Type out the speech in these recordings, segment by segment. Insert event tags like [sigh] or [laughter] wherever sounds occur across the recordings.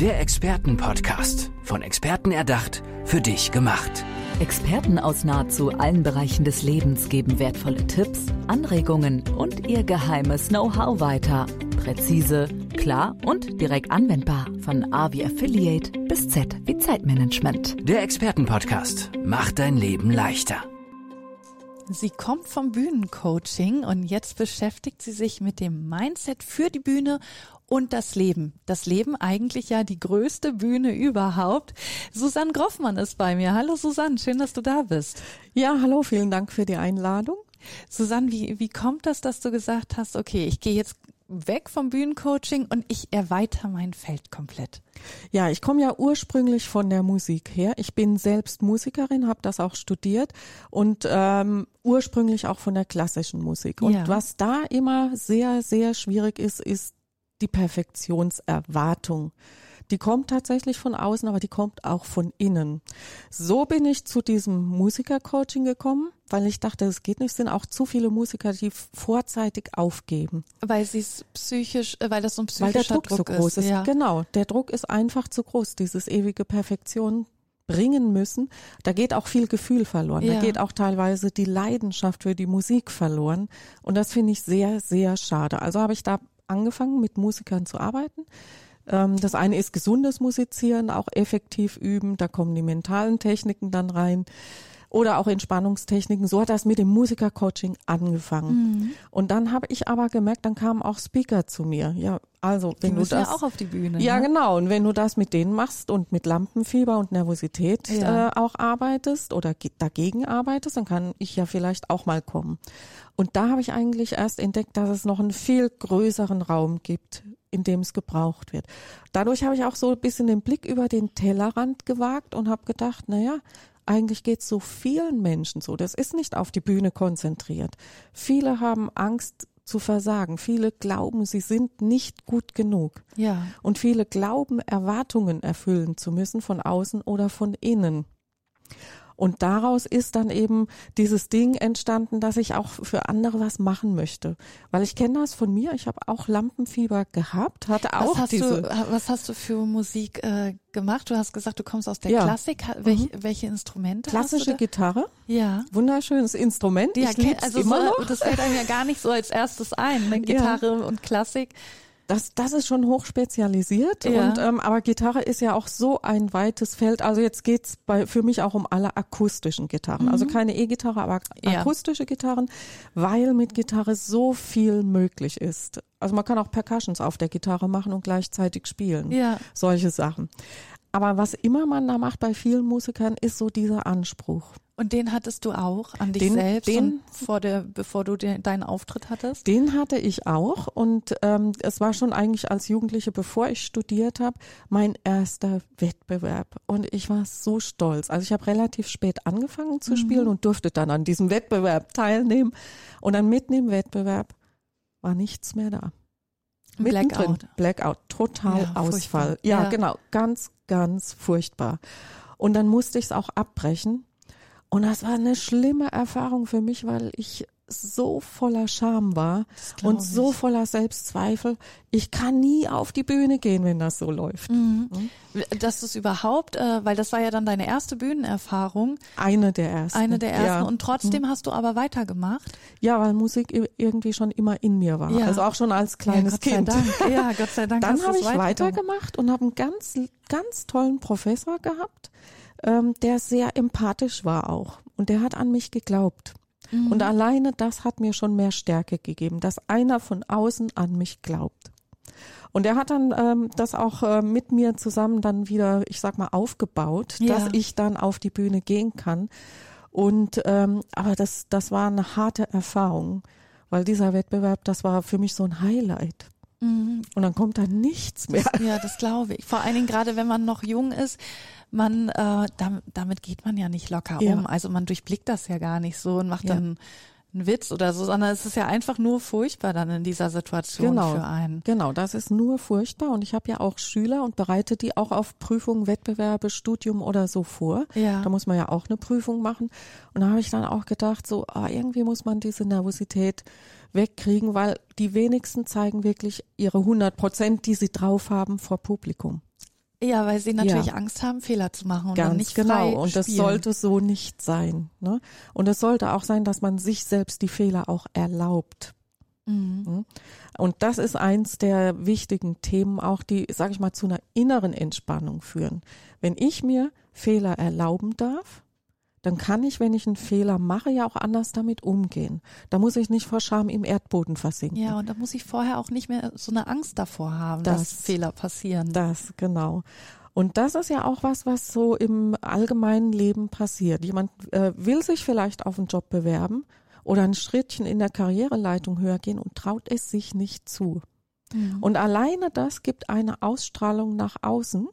Der Expertenpodcast. Von Experten erdacht, für dich gemacht. Experten aus nahezu allen Bereichen des Lebens geben wertvolle Tipps, Anregungen und ihr geheimes Know-how weiter. Präzise, klar und direkt anwendbar. Von A wie Affiliate bis Z wie Zeitmanagement. Der Expertenpodcast macht dein Leben leichter. Sie kommt vom Bühnencoaching und jetzt beschäftigt sie sich mit dem Mindset für die Bühne und das Leben. Das Leben eigentlich ja die größte Bühne überhaupt. Susanne Groffmann ist bei mir. Hallo Susanne, schön, dass du da bist. Ja, hallo, vielen Dank für die Einladung. Susanne, wie, wie kommt das, dass du gesagt hast, okay, ich gehe jetzt weg vom Bühnencoaching und ich erweitere mein Feld komplett? Ja, ich komme ja ursprünglich von der Musik her. Ich bin selbst Musikerin, habe das auch studiert und ähm, ursprünglich auch von der klassischen Musik. Und Ja. was da immer sehr, sehr schwierig ist, ist die Perfektionserwartung. Die kommt tatsächlich von außen, aber die kommt auch von innen. So bin ich zu diesem Musikercoaching gekommen, weil ich dachte, es geht nicht, es sind auch zu viele Musiker, die vorzeitig aufgeben. Weil sie es psychisch, äh, weil das so ein Weil der psychischer Druck, so groß ist. Ja. Genau, der Druck ist einfach zu groß, dieses ewige Perfektion bringen müssen. Da geht auch viel Gefühl verloren. Ja. Da geht auch teilweise die Leidenschaft für die Musik verloren. Und das finde ich sehr, sehr schade. Also habe ich da angefangen, mit Musikern zu arbeiten. Ähm, Das eine ist gesundes Musizieren, auch effektiv üben. Da kommen die mentalen Techniken dann rein. Oder auch Entspannungstechniken. So hat das mit dem Musikercoaching angefangen. Mhm. Und dann habe ich aber gemerkt, dann kamen auch Speaker zu mir. Ja, also Die wenn du müssen das ja auch auf die Bühne. ja, ne? genau. Und wenn du das mit denen machst und mit Lampenfieber und Nervosität Ja. äh, auch arbeitest oder ge- dagegen arbeitest, dann kann ich ja vielleicht auch mal kommen. Und da habe ich eigentlich erst entdeckt, dass es noch einen viel größeren Raum gibt, in dem es gebraucht wird. Dadurch habe ich auch so ein bisschen den Blick über den Tellerrand gewagt und habe gedacht, naja, eigentlich geht es so vielen Menschen so. Das ist nicht auf die Bühne konzentriert. Viele haben Angst zu versagen. Viele glauben, sie sind nicht gut genug. Ja. Und viele glauben, Erwartungen erfüllen zu müssen von außen oder von innen. Und daraus ist dann eben dieses Ding entstanden, dass ich auch für andere was machen möchte. Weil ich kenne das von mir, ich habe auch Lampenfieber gehabt, hatte auch was hast diese. du, was hast du für Musik äh, gemacht? Du hast gesagt, du kommst aus der Ja. Klassik. Welch, Welche Instrumente hast Klassische? Gitarre, Ja. wunderschönes Instrument. Ja, ich lieb's also immer so, noch. das fällt einem ja gar nicht so als erstes ein, ne? [laughs] Gitarre und Klassik. Das, das ist schon hochspezialisiert. Ja. Und, ähm, aber Gitarre ist ja auch so ein weites Feld. Also jetzt geht's bei, für mich auch um alle akustischen Gitarren. Also keine E-Gitarre, aber Mhm. Ja. akustische Gitarren, weil mit Gitarre so viel möglich ist. Also man kann auch Percussions auf der Gitarre machen und gleichzeitig spielen. Ja. Solche Sachen. Aber was immer man da macht bei vielen Musikern, ist so dieser Anspruch. Und den hattest du auch an dich Den- selbst den- vor der, bevor du den, deinen Auftritt hattest? Den hatte ich auch und ähm, es war schon eigentlich als Jugendliche, bevor ich studiert habe, mein erster Wettbewerb und ich war so stolz. Also ich habe relativ spät angefangen zu spielen und durfte dann an diesem Wettbewerb teilnehmen und dann mitten im Wettbewerb war nichts mehr da. Mittendrin, Blackout. Blackout, total Ja, Ausfall. Ja, Ja. genau, ganz, ganz furchtbar. Und dann musste ich es auch abbrechen. Und das war eine schlimme Erfahrung für mich, weil ich so voller Scham war und so voller Selbstzweifel. Ich kann nie auf die Bühne gehen, wenn das so läuft. Mhm. Dass du es überhaupt, äh, weil das war ja dann deine erste Bühnenerfahrung, Eine der ersten. eine der ersten. Ja. Und trotzdem hast du aber weitergemacht. ja, weil Musik irgendwie schon immer in mir war. Ja. Also auch schon als kleines ja, Gott Kind. Sei Dank. Ja, Gott sei Dank. Dann habe ich weitergemacht. weitergemacht und habe einen ganz, ganz tollen Professor gehabt, ähm, der sehr empathisch war auch. Und der hat an mich geglaubt. Mhm. Und alleine das hat mir schon mehr Stärke gegeben, dass einer von außen an mich glaubt. Und er hat dann ähm, das auch äh, mit mir zusammen dann wieder, ich sag mal, aufgebaut, Ja. dass ich dann auf die Bühne gehen kann. Und ähm, aber das, das war eine harte Erfahrung, weil dieser Wettbewerb, das war für mich so ein Highlight. Mhm. Und dann kommt da nichts mehr. Ja, das glaube ich. Vor allen Dingen gerade, wenn man noch jung ist, man, äh, damit, damit geht man ja nicht locker Ja. um. Also man durchblickt das ja gar nicht so und macht Ja. dann einen Witz oder so, sondern es ist ja einfach nur furchtbar dann in dieser Situation Genau. für einen. Genau, das ist nur furchtbar. Und ich habe ja auch Schüler und bereite die auch auf Prüfungen, Wettbewerbe, Studium oder so vor. Ja. Da muss man ja auch eine Prüfung machen. Und da habe ich dann auch gedacht, so ah, irgendwie muss man diese Nervosität wegkriegen, weil die wenigsten zeigen wirklich ihre 100 Prozent, die sie drauf haben vor Publikum. Ja, weil sie natürlich ja. Angst haben, Fehler zu machen und Ganz nicht genau. Und das spielen. sollte so nicht sein. Ne? Und es sollte auch sein, dass man sich selbst die Fehler auch erlaubt. Mhm. Und das ist eins der wichtigen Themen, auch die, sage ich mal, zu einer inneren Entspannung führen. Wenn ich mir Fehler erlauben darf, dann kann ich, wenn ich einen Fehler mache, ja auch anders damit umgehen. Da muss ich nicht vor Scham im Erdboden versinken. Ja, und da muss ich vorher auch nicht mehr so eine Angst davor haben, das, dass Fehler passieren. Das, genau. Und das ist ja auch was, was so im allgemeinen Leben passiert. Jemand äh, will sich vielleicht auf einen Job bewerben oder ein Schrittchen in der Karriereleitung höher gehen und traut es sich nicht zu. Mhm. Und alleine das gibt eine Ausstrahlung nach außen,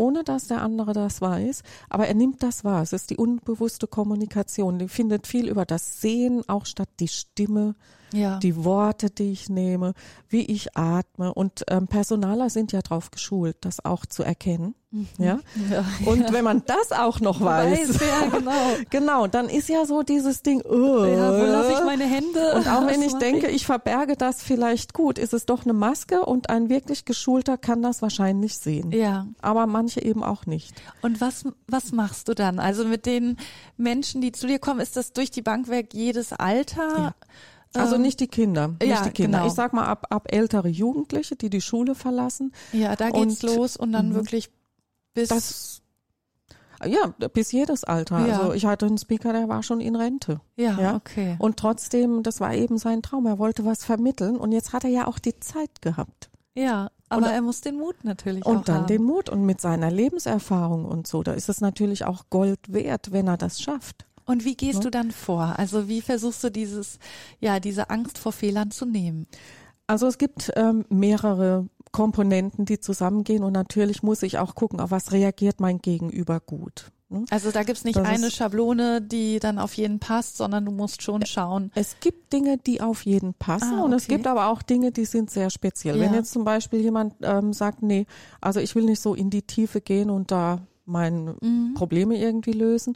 ohne dass der andere das weiß, aber er nimmt das wahr. Es ist die unbewusste Kommunikation. Die findet viel über das Sehen auch statt die Stimme, ja. die Worte, die ich nehme, wie ich atme. Und ähm, Personaler sind ja darauf geschult, das auch zu erkennen. Mhm. Ja? ja? Und wenn man das auch noch weiß, weiß ja, genau. [laughs] genau, dann ist ja so dieses Ding, oh, ja, wo lasse ich meine Hände? Und auch wenn ich denke, ich verberge das vielleicht gut, ist es doch eine Maske und ein wirklich geschulter kann das wahrscheinlich sehen. Ja. Aber manche eben auch nicht. Und was, was machst du dann? Also mit den Menschen, die zu dir kommen, ist das durch die Bank weg jedes Alter? Ja. Also ähm, nicht die Kinder, nicht ja, die Kinder. Genau. Ich sag mal ab, ab ältere Jugendliche, die die Schule verlassen. Ja, da geht's und, los und dann mh. wirklich bis das, ja, bis jedes Alter. Ja. Also ich hatte einen Speaker, der war schon in Rente. Ja, ja, okay. Und trotzdem, das war eben sein Traum. Er wollte was vermitteln und jetzt hat er ja auch die Zeit gehabt. Ja, aber und, er muss den Mut natürlich und auch dann haben. den Mut und mit seiner Lebenserfahrung und so, da ist es natürlich auch Gold wert, wenn er das schafft. Und wie gehst ja. du dann vor? Also wie versuchst du dieses, ja, diese Angst vor Fehlern zu nehmen? Also es gibt ähm, mehrere Komponenten, die zusammengehen und natürlich muss ich auch gucken, auf was reagiert mein Gegenüber gut. Ne? Also da gibt's nicht das eine Schablone, die dann auf jeden passt, sondern du musst schon schauen. Es gibt Dinge, die auf jeden passen ah, okay. und es gibt aber auch Dinge, die sind sehr speziell. Ja. Wenn jetzt zum Beispiel jemand ähm, sagt, nee, also ich will nicht so in die Tiefe gehen und da meine mhm. Probleme irgendwie lösen,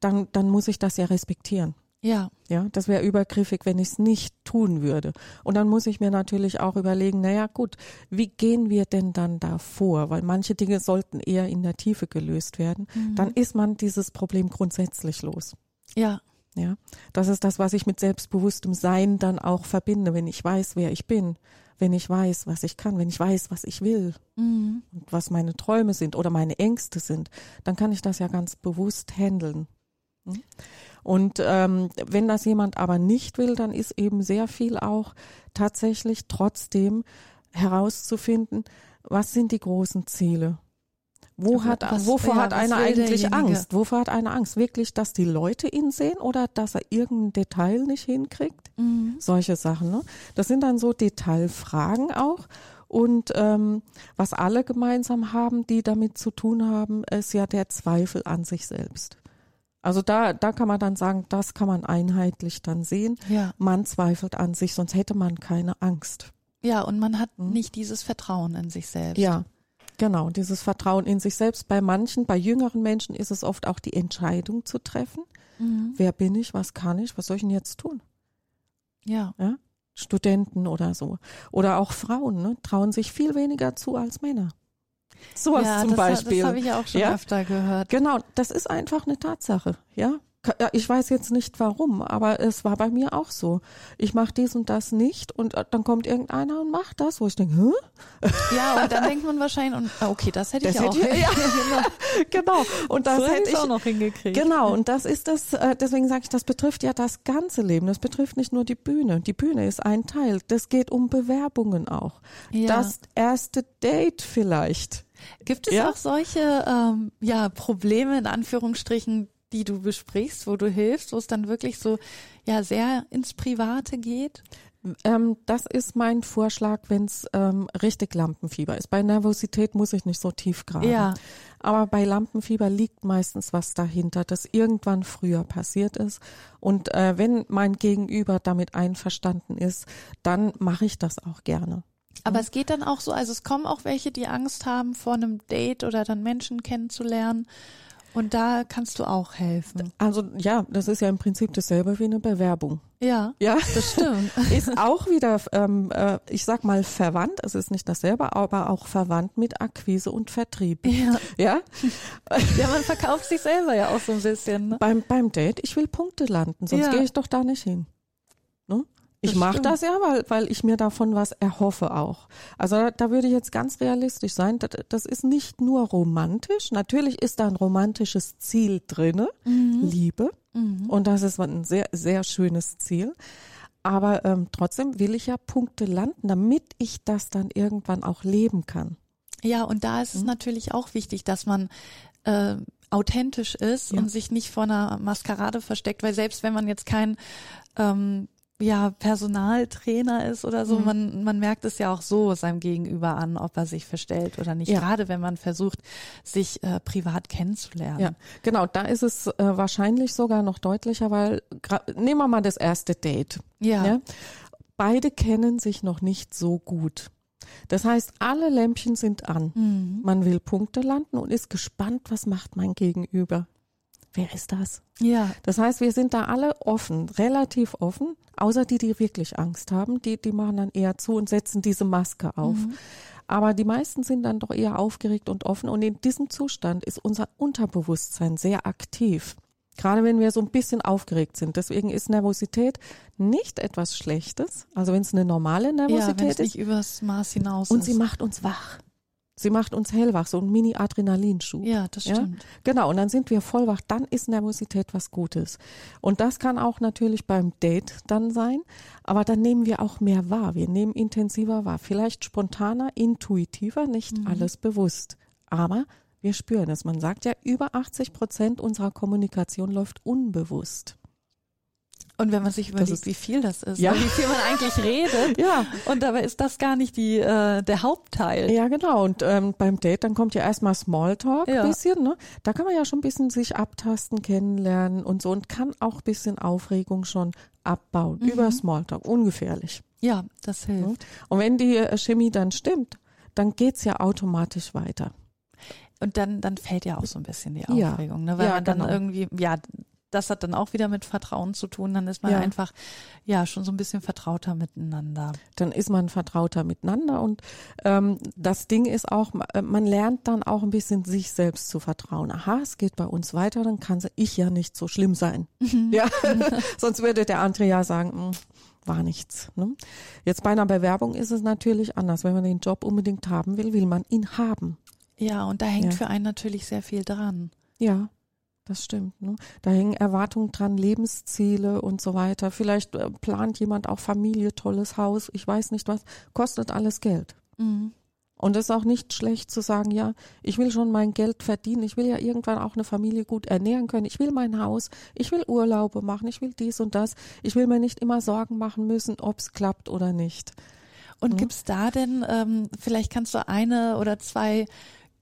dann, dann muss ich das ja respektieren. Ja. Ja, das wäre übergriffig, wenn ich es nicht tun würde. Und dann muss ich mir natürlich auch überlegen, naja, gut, wie gehen wir denn dann da vor? Weil manche Dinge sollten eher in der Tiefe gelöst werden. Mhm. Dann ist man dieses Problem grundsätzlich los. Ja. Ja. Das ist das, was ich mit selbstbewusstem Sein dann auch verbinde, wenn ich weiß, wer ich bin, wenn ich weiß, was ich kann, wenn ich weiß, was ich will mhm. und was meine Träume sind oder meine Ängste sind, dann kann ich das ja ganz bewusst handeln. Hm? Und ähm, wenn das jemand aber nicht will, dann ist eben sehr viel auch tatsächlich trotzdem herauszufinden, was sind die großen Ziele? Wo hat, was, wovor ja, hat einer eigentlich Angst? Wovor hat einer Angst? Wirklich, dass die Leute ihn sehen oder dass er irgendein Detail nicht hinkriegt? Mhm. Solche Sachen. Ne? Das sind dann so Detailfragen auch. Und ähm, was alle gemeinsam haben, die damit zu tun haben, ist ja der Zweifel an sich selbst. Also da, da kann man dann sagen, das kann man einheitlich dann sehen. Ja. Man zweifelt an sich, sonst hätte man keine Angst. Ja, und man hat mhm. nicht dieses Vertrauen in sich selbst. Ja, genau, dieses Vertrauen in sich selbst. Bei manchen, bei jüngeren Menschen ist es oft auch die Entscheidung zu treffen. Mhm. Wer bin ich, was kann ich, was soll ich denn jetzt tun? Ja. ja? Studenten oder so. Oder auch Frauen ne, trauen sich viel weniger zu als Männer. Sowas ja, zum das, Beispiel. Das habe ich ja auch schon ja? öfter gehört. Genau, das ist einfach eine Tatsache, ja. Ich weiß jetzt nicht warum, aber es war bei mir auch so. Ich mache dies und das nicht und äh, dann kommt irgendeiner und macht das, wo ich denke, hä? Ja, und dann denkt man wahrscheinlich, ah, okay, das hätte ich das auch. Hätte ich, ja, [laughs] genau. Und das so hätte ich auch noch hingekriegt. Genau, und das ist das, äh, deswegen sage ich, das betrifft ja das ganze Leben. Das betrifft nicht nur die Bühne. Die Bühne ist ein Teil. Das geht um Bewerbungen auch. Ja. Das erste Date vielleicht. Gibt es ja? auch solche ähm, ja, Probleme in Anführungsstrichen, die du besprichst, wo du hilfst, wo es dann wirklich so ja sehr ins Private geht? Ähm, das ist mein Vorschlag, wenn es ähm, richtig Lampenfieber ist. Bei Nervosität muss ich nicht so tief graben. Ja. Aber bei Lampenfieber liegt meistens was dahinter, das irgendwann früher passiert ist. Und äh, wenn mein Gegenüber damit einverstanden ist, dann mache ich das auch gerne. Aber mhm. es geht dann auch so, also es kommen auch welche, die Angst haben vor einem Date oder dann Menschen kennenzulernen Und da kannst du auch helfen. Also ja, das ist ja im Prinzip dasselbe wie eine Bewerbung. Ja, Ja, das stimmt. [laughs] ist auch wieder, ähm, äh, ich sag mal verwandt. Es ist nicht dasselbe, aber auch verwandt mit Akquise und Vertrieb. ja. Ja, [laughs] ja, man verkauft sich selber ja auch so ein bisschen. Ne? beim beim Date, ich will Punkte landen, sonst Ja. gehe ich doch da nicht hin. Ne? Ich mache das ja, weil, weil ich mir davon was erhoffe auch. Also da, da würde ich jetzt ganz realistisch sein. Das, das ist nicht nur romantisch. Natürlich ist da ein romantisches Ziel drinne, Liebe. Und das ist ein sehr, sehr schönes Ziel. Aber ähm, trotzdem will ich ja Punkte landen, damit ich das dann irgendwann auch leben kann. Ja, und da Mhm. ist es natürlich auch wichtig, dass man äh, authentisch ist Ja. und sich nicht vor einer Maskerade versteckt, weil selbst wenn man jetzt kein ähm, ja, Personaltrainer ist oder Mhm. so, man, man merkt es ja auch so seinem Gegenüber an, ob er sich verstellt oder nicht. Ja. Gerade wenn man versucht, sich äh, privat kennenzulernen. Ja, genau. Da ist es äh, wahrscheinlich sogar noch deutlicher, weil nehmen wir mal das erste Date. Ja. Ja? Beide kennen sich noch nicht so gut. Das heißt, alle Lämpchen sind an. Mhm. Man will Punkte landen und ist gespannt, was macht mein Gegenüber. Wer ist das? ja. Das heißt, wir sind da alle offen, relativ offen, außer die, die wirklich Angst haben. Die, die machen dann eher zu und setzen diese Maske auf. Aber die meisten sind dann doch eher aufgeregt und offen. Und in diesem Zustand ist unser Unterbewusstsein sehr aktiv. Gerade wenn wir so ein bisschen aufgeregt sind. Deswegen ist Nervosität nicht etwas Schlechtes. Also wenn es eine normale Ja, wenn Nervosität es ist. nicht übers Maß hinaus Und ist. sie macht uns wach. Sie macht uns hellwach, so ein Mini-Adrenalinschub. ja, das Ja? stimmt. Genau, und dann sind wir voll wach, dann ist Nervosität was Gutes. Und das kann auch natürlich beim Date dann sein, aber dann nehmen wir auch mehr wahr, wir nehmen intensiver wahr, vielleicht spontaner, intuitiver, nicht Mhm. alles bewusst. Aber wir spüren es. Man sagt ja, über 80 Prozent unserer Kommunikation läuft unbewusst. Und wenn man sich überlegt, wie viel das ist, Ja. ne, wie viel man eigentlich [laughs] redet, Ja, und dabei ist das gar nicht die, äh, der Hauptteil. ja genau. Und ähm, beim Date, dann kommt ja erstmal Smalltalk Ja. ein bisschen. Ne? Da kann man ja schon ein bisschen sich abtasten, kennenlernen und so und kann auch ein bisschen Aufregung schon abbauen Mhm. über Smalltalk. Ungefährlich. Ja, das hilft. Und wenn die äh, Chemie dann stimmt, dann geht's ja automatisch weiter. Und dann, dann fällt ja auch so ein bisschen die Ja. Aufregung, ne? weil Ja, man dann genau. irgendwie, ja, das hat dann auch wieder mit Vertrauen zu tun. Dann ist man Ja. einfach, ja, schon so ein bisschen vertrauter miteinander. Dann ist man vertrauter miteinander und ähm, das Ding ist auch, äh, man lernt dann auch ein bisschen sich selbst zu vertrauen. Aha, es geht bei uns weiter, dann kann ich ja nicht so schlimm sein. Ja, [laughs] sonst würde der andere ja sagen, "Hm, war nichts. Ne? Jetzt bei einer Bewerbung ist es natürlich anders. Wenn man den Job unbedingt haben will, will man ihn haben. Ja, und da hängt Ja. für einen natürlich sehr viel dran. Ja, das stimmt. Ne? Da hängen Erwartungen dran, Lebensziele und so weiter. Vielleicht äh, plant jemand auch Familie, tolles Haus, ich weiß nicht was. Kostet alles Geld. Mhm. Und es ist auch nicht schlecht zu sagen, ja, ich will schon mein Geld verdienen, ich will ja irgendwann auch eine Familie gut ernähren können, ich will mein Haus, ich will Urlaube machen, ich will dies und das, ich will mir nicht immer Sorgen machen müssen, ob es klappt oder nicht. Und Mhm. gibt's da denn, ähm, vielleicht kannst du eine oder zwei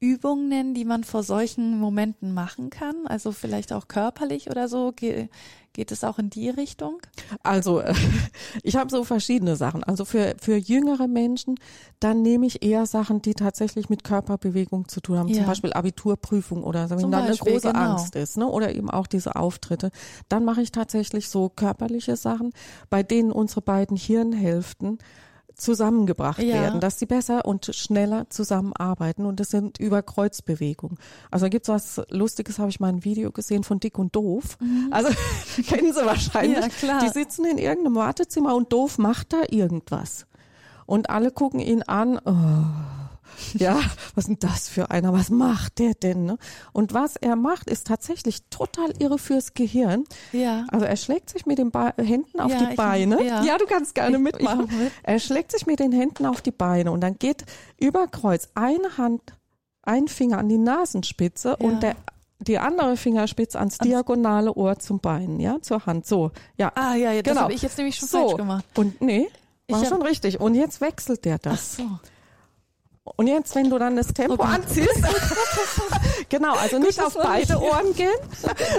Übungen nennen, die man vor solchen Momenten machen kann? Also vielleicht auch körperlich oder so? Ge geht es auch in die Richtung? Also äh, [laughs] ich habe so verschiedene Sachen. Also für, für jüngere Menschen, dann nehme ich eher Sachen, die tatsächlich mit Körperbewegung zu tun haben. Ja. Zum Beispiel Abiturprüfung oder so, wenn Zum da eine große genau. Angst ist. Ne? Oder eben auch diese Auftritte. Dann mache ich tatsächlich so körperliche Sachen, bei denen unsere beiden Hirnhälften zusammengebracht Ja. werden, dass sie besser und schneller zusammenarbeiten und das sind über Kreuzbewegungen. Also da gibt's was Lustiges, habe ich mal ein Video gesehen von Dick und Doof. Also [laughs] kennen Sie wahrscheinlich. Mhm. Ja, klar. Die sitzen in irgendeinem Wartezimmer und Doof macht da irgendwas. Und alle gucken ihn an. Oh. Ja, was ist denn das für einer? Was macht der denn? Ne? Und was er macht, ist tatsächlich total irre fürs Gehirn. Ja. Also er schlägt sich mit den Ba- Händen auf Ja, die Beine. ja. du kannst gerne Ich- mitmachen. ich mit. Er schlägt sich mit den Händen auf die Beine und dann geht über Kreuz eine Hand, ein Finger an die Nasenspitze Ja. und der die andere Fingerspitze ans diagonale Ohr zum Bein, ja, zur Hand. So, ja. Ah ja, ja das Genau. habe ich jetzt nämlich schon so. falsch gemacht. Und nee, war hab- schon richtig. Und jetzt wechselt der Ach das. so. Und jetzt, wenn du dann das Tempo Oh anziehst, [laughs] genau, also nicht das auf beide Ohren gehen.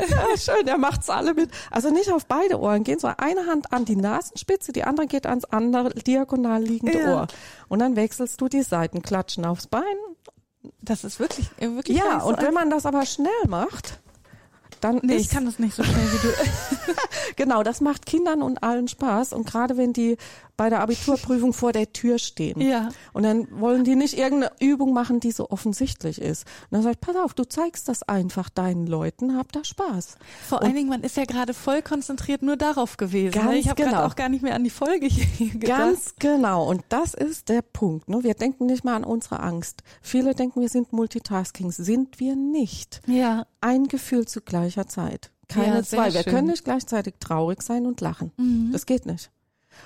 ja, [laughs] schön, der macht's alle mit. Also nicht auf beide Ohren gehen, sondern eine Hand an die Nasenspitze, die andere geht ans andere diagonal liegende Ja. Ohr. Und dann wechselst du die Seiten, klatschen aufs Bein. Das ist wirklich, äh, wirklich Ja, so und wenn man das aber schnell macht, dann Nee, ist, ich kann das nicht so schnell wie du. [laughs] genau, das macht Kindern und allen Spaß. Und gerade wenn die bei der Abiturprüfung vor der Tür stehen. Ja. Und dann wollen die nicht irgendeine Übung machen, die so offensichtlich ist. Und dann sag ich, pass auf, du zeigst das einfach deinen Leuten, hab da Spaß. Vor allen Dingen, man ist ja gerade voll konzentriert nur darauf gewesen. Ganz ne? Ich habe genau. gerade auch gar nicht mehr an die Folge hier gedacht. Ganz genau. Und das ist der Punkt. Ne? Wir denken nicht mal an unsere Angst. Viele denken, wir sind Multitasking. Sind wir nicht. Ja, Ein Gefühl zu gleicher Zeit. Keine Ja, zwei. Wir schön. können nicht gleichzeitig traurig sein und lachen. Das geht nicht.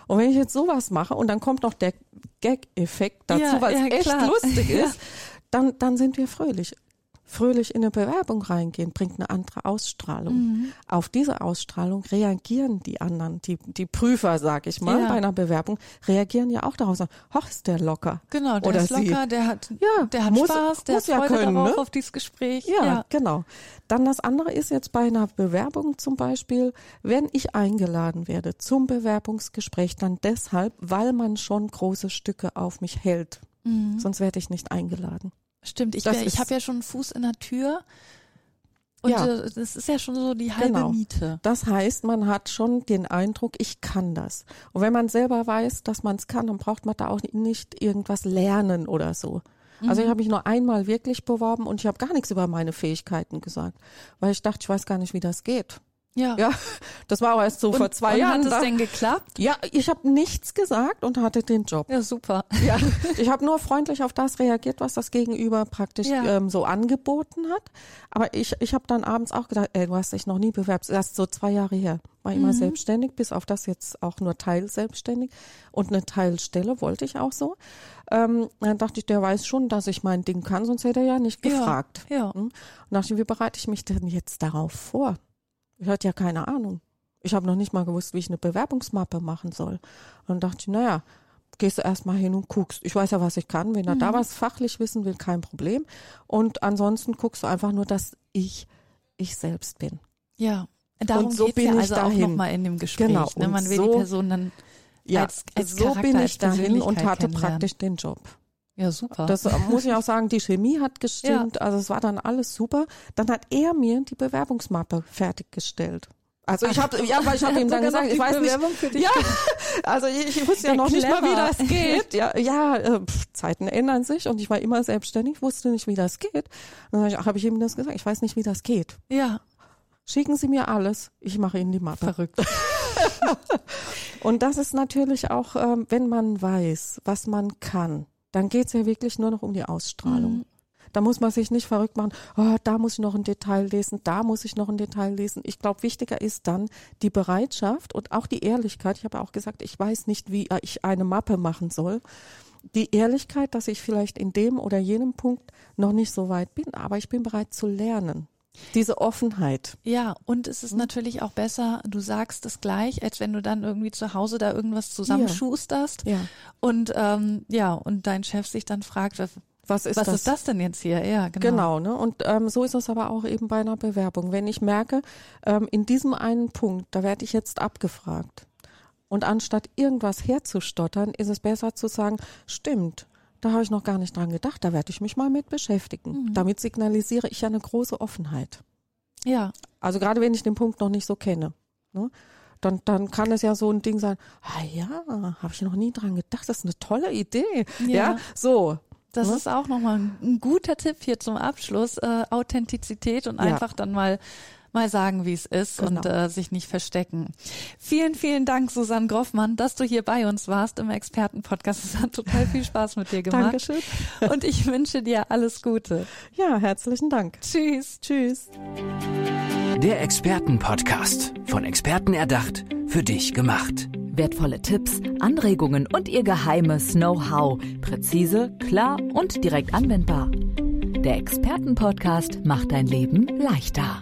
Und wenn ich jetzt sowas mache und dann kommt noch der Gag-Effekt dazu, Ja, weil es ja, echt klar. lustig [laughs] ist, dann, dann sind wir fröhlich. Fröhlich in eine Bewerbung reingehen, bringt eine andere Ausstrahlung. Mhm. Auf diese Ausstrahlung reagieren die anderen, die, die Prüfer, sag ich mal, Ja. bei einer Bewerbung, reagieren ja auch darauf, sagen, hoch, ist der locker. genau. Der Oder ist sie. locker, der hat, Ja, der hat muss- Spaß, der muss hat ja Freude können, darauf ne? auf dieses Gespräch. Ja, genau. Dann das andere ist jetzt bei einer Bewerbung zum Beispiel, wenn ich eingeladen werde zum Bewerbungsgespräch, dann deshalb, weil man schon große Stücke auf mich hält. Mhm. Sonst werde ich nicht eingeladen. Stimmt, ich, ich habe ja schon einen Fuß in der Tür. Und Ja. das ist ja schon so die halbe Genau. Miete. Das heißt, man hat schon den Eindruck, ich kann das. Und wenn man selber weiß, dass man es kann, dann braucht man da auch nicht irgendwas lernen oder so. Also Mhm. ich habe mich nur einmal wirklich beworben und ich habe gar nichts über meine Fähigkeiten gesagt, weil ich dachte, ich weiß gar nicht, wie das geht. Ja. Ja, das war aber erst so und, vor zwei und Jahren. Hat es da- denn geklappt? Ja, ich habe nichts gesagt und hatte den Job. Ja, super. Ja, [laughs] ich habe nur freundlich auf das reagiert, was das Gegenüber praktisch Ja. ähm, so angeboten hat. Aber ich, ich habe dann abends auch gedacht, ey, du hast dich noch nie bewerbt. Erst so zwei Jahre her. War Mhm. immer selbstständig, bis auf das jetzt auch nur teilselbstständig. Und eine Teilstelle wollte ich auch so. Ähm, dann dachte ich, der weiß schon, dass ich mein Ding kann, sonst hätte er ja nicht Ja, gefragt. ja. Hm? Und dachte ich, wie bereite ich mich denn jetzt darauf vor? Ich hatte ja keine Ahnung. Ich habe noch nicht mal gewusst, wie ich eine Bewerbungsmappe machen soll. Und dann dachte ich, naja, gehst du erstmal hin und guckst. Ich weiß ja, was ich kann. Wenn er Mhm. da was fachlich wissen will, kein Problem. Und ansonsten guckst du einfach nur, dass ich ich selbst bin. Ja. Darum Und so geht's bin ja ich also auch dahin. nochmal in dem Gespräch. Genau, Ne? und Man will so- die Person dann Ja, als, als so bin ich dahin und hatte praktisch den Job. Ja, super. Das muss ich auch sagen, die Chemie hat gestimmt, also es war dann alles super. Dann hat er mir die Bewerbungsmappe fertiggestellt. Also ich habe ja, weil ich habe [laughs] ihm dann gesagt, ich weiß nicht, für dich ja, [laughs] also ich, ich wusste ja Ja, noch nicht mal, wie clever. das geht. Ja, ja, äh, Zeiten ändern sich und ich war immer selbstständig, wusste nicht, wie das geht. Dann habe ich, hab ich ihm das gesagt, ich weiß nicht, wie das geht. Ja, Schicken Sie mir alles, ich mache Ihnen die Mappe. verrückt. [laughs] Und das ist natürlich auch, ähm, wenn man weiß, was man kann, dann geht's ja wirklich nur noch um die Ausstrahlung. Mhm. Da muss man sich nicht verrückt machen, oh, da muss ich noch ein Detail lesen, da muss ich noch ein Detail lesen. Ich glaube, wichtiger ist dann die Bereitschaft und auch die Ehrlichkeit. Ich habe auch gesagt, ich weiß nicht, wie äh, ich eine Mappe machen soll. Die Ehrlichkeit, dass ich vielleicht in dem oder jenem Punkt noch nicht so weit bin, aber ich bin bereit zu lernen. Diese Offenheit. Ja, und es ist natürlich auch besser, du sagst es gleich, als wenn du dann irgendwie zu Hause da irgendwas zusammenschusterst Ja. und ähm, ja, und dein Chef sich dann fragt, was, Was ist was das? ist das denn jetzt hier? Ja, genau. Genau, ne? Und ähm, so ist es aber auch eben bei einer Bewerbung. Wenn ich merke, ähm, in diesem einen Punkt, da werde ich jetzt abgefragt. Und anstatt irgendwas herzustottern, ist es besser zu sagen, stimmt, da habe ich noch gar nicht dran gedacht, da werde ich mich mal mit beschäftigen. Mhm. Damit signalisiere ich ja eine große Offenheit. Ja, Also gerade wenn ich den Punkt noch nicht so kenne. Ne? Dann, dann kann es ja so ein Ding sein, ah ja, habe ich noch nie dran gedacht, das ist eine tolle Idee. Ja. ja so. das Ne? ist auch nochmal ein, ein guter Tipp hier zum Abschluss. Äh, Authentizität und Ja. einfach dann mal mal sagen, wie es ist Genau. und äh, sich nicht verstecken. Vielen, vielen Dank, Susanne Groffmann, dass du hier bei uns warst im Expertenpodcast. Es hat total viel Spaß mit dir gemacht. Dankeschön. Und ich wünsche dir alles Gute. Ja, herzlichen Dank. Tschüss. Tschüss. Der Expertenpodcast. Von Experten erdacht, für dich gemacht. Wertvolle Tipps, Anregungen und ihr geheimes Know-how. Präzise, klar und direkt anwendbar. Der Expertenpodcast macht dein Leben leichter.